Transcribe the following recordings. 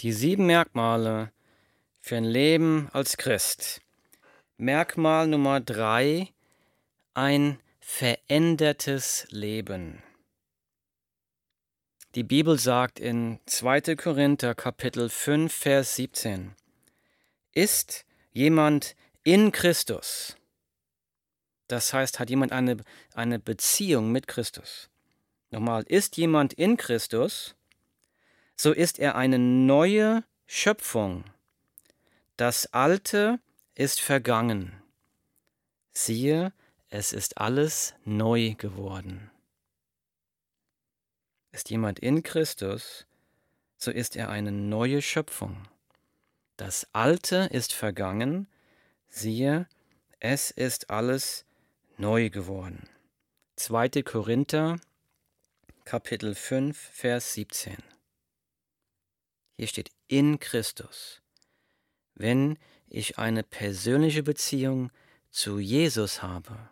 Die sieben Merkmale für ein Leben als Christ. Merkmal Nummer drei, ein verändertes Leben. Die Bibel sagt in 2. Korinther Kapitel 5, Vers 17, ist jemand in Christus, das heißt, hat jemand eine, eine Beziehung mit Christus. Nochmal, ist jemand in Christus, so ist er eine neue Schöpfung. Das Alte ist vergangen. Siehe, es ist alles neu geworden. Ist jemand in Christus, so ist er eine neue Schöpfung. Das Alte ist vergangen, siehe, es ist alles neu geworden. 2. Korinther, Kapitel 5, Vers 17. Hier steht in Christus. Wenn ich eine persönliche Beziehung zu Jesus habe,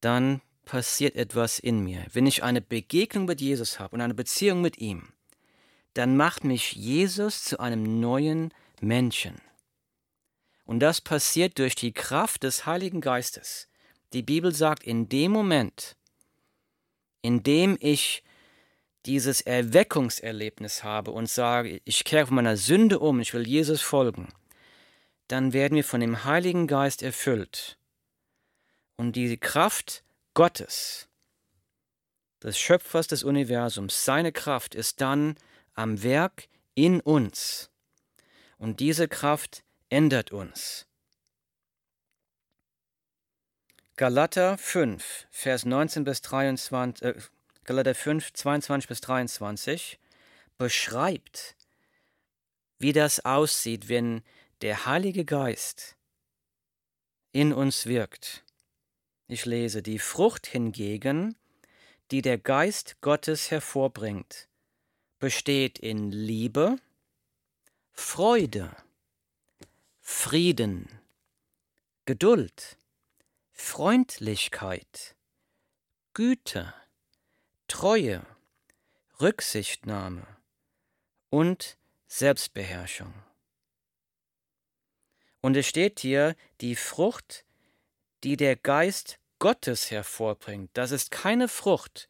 dann passiert etwas in mir. Wenn ich eine Begegnung mit Jesus habe und eine Beziehung mit ihm, dann macht mich Jesus zu einem neuen Menschen. Und das passiert durch die Kraft des Heiligen Geistes. Die Bibel sagt, in dem Moment, in dem ich dieses Erweckungserlebnis habe und sage, ich kehre von meiner Sünde um, ich will Jesus folgen, dann werden wir von dem Heiligen Geist erfüllt. Und die Kraft Gottes, des Schöpfers des Universums, seine Kraft ist dann am Werk in uns. Und diese Kraft ändert uns. Galater 5, Vers 19 bis 23, äh, Galater 5, 22 bis 23 beschreibt, wie das aussieht, wenn der Heilige Geist in uns wirkt. Ich lese, die Frucht hingegen, die der Geist Gottes hervorbringt, besteht in Liebe, Freude, Frieden, Geduld, Freundlichkeit, Güte, Treue, Rücksichtnahme und Selbstbeherrschung. Und es steht hier, die Frucht, die der Geist Gottes hervorbringt. Das ist keine Frucht,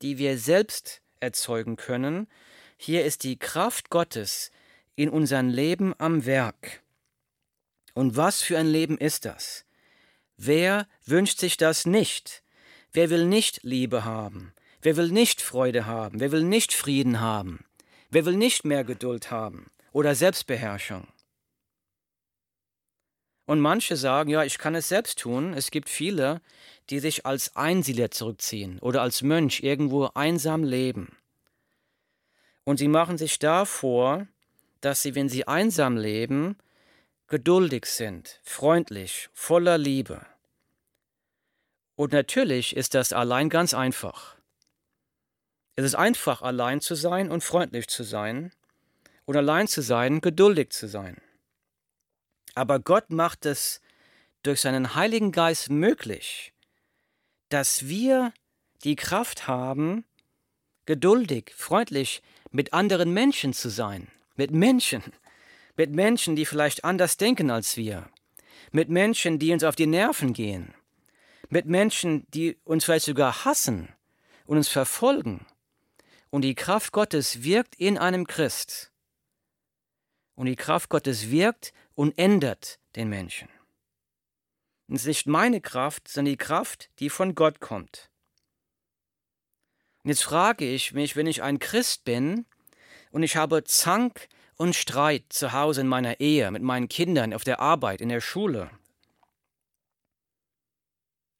die wir selbst erzeugen können. Hier ist die Kraft Gottes in unserem Leben am Werk. Und was für ein Leben ist das? Wer wünscht sich das nicht? Wer will nicht Liebe haben? Wer will nicht Freude haben? Wer will nicht Frieden haben? Wer will nicht mehr Geduld haben oder Selbstbeherrschung? Und manche sagen, ja, ich kann es selbst tun. Es gibt viele, die sich als Einsiedler zurückziehen oder als Mönch irgendwo einsam leben. Und sie machen sich da vor, dass sie, wenn sie einsam leben, geduldig sind, freundlich, voller Liebe. Und natürlich ist das allein ganz einfach. Es ist einfach, allein zu sein und freundlich zu sein und allein zu sein, geduldig zu sein. Aber Gott macht es durch seinen Heiligen Geist möglich, dass wir die Kraft haben, geduldig, freundlich mit anderen Menschen zu sein, mit Menschen, mit Menschen, die vielleicht anders denken als wir, mit Menschen, die uns auf die Nerven gehen, mit Menschen, die uns vielleicht sogar hassen und uns verfolgen und die Kraft Gottes wirkt in einem Christ. Und die Kraft Gottes wirkt und ändert den Menschen. Und es ist nicht meine Kraft, sondern die Kraft, die von Gott kommt. Und jetzt frage ich mich, wenn ich ein Christ bin und ich habe Zank und Streit zu Hause in meiner Ehe, mit meinen Kindern, auf der Arbeit, in der Schule.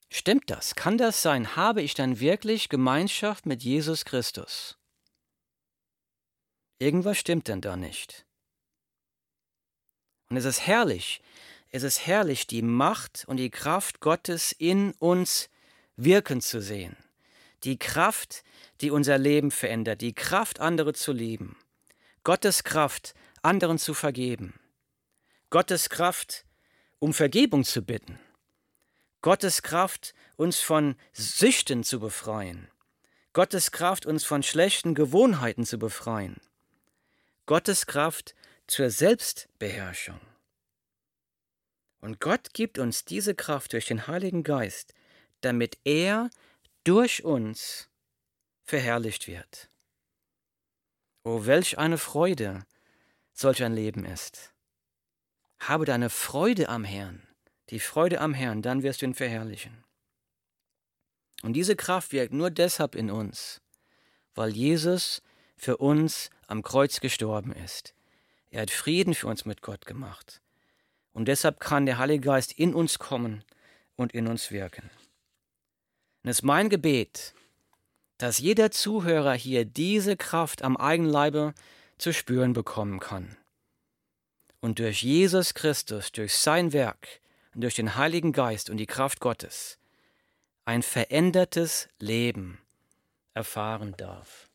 Stimmt das? Kann das sein? Habe ich dann wirklich Gemeinschaft mit Jesus Christus? Irgendwas stimmt denn da nicht. Und es ist herrlich, es ist herrlich, die Macht und die Kraft Gottes in uns wirken zu sehen. Die Kraft, die unser Leben verändert, die Kraft, andere zu lieben. Gottes Kraft, anderen zu vergeben. Gottes Kraft, um Vergebung zu bitten. Gottes Kraft, uns von Süchten zu befreien. Gottes Kraft, uns von schlechten Gewohnheiten zu befreien. Gottes Kraft zur Selbstbeherrschung. Und Gott gibt uns diese Kraft durch den Heiligen Geist, damit er durch uns verherrlicht wird. Oh, welch eine Freude solch ein Leben ist. Habe deine Freude am Herrn, die Freude am Herrn, dann wirst du ihn verherrlichen. Und diese Kraft wirkt nur deshalb in uns, weil Jesus für uns am Kreuz gestorben ist. Er hat Frieden für uns mit Gott gemacht. Und deshalb kann der Heilige Geist in uns kommen und in uns wirken. Und es ist mein Gebet, dass jeder Zuhörer hier diese Kraft am eigenen Leibe zu spüren bekommen kann. Und durch Jesus Christus, durch sein Werk und durch den Heiligen Geist und die Kraft Gottes ein verändertes Leben erfahren darf.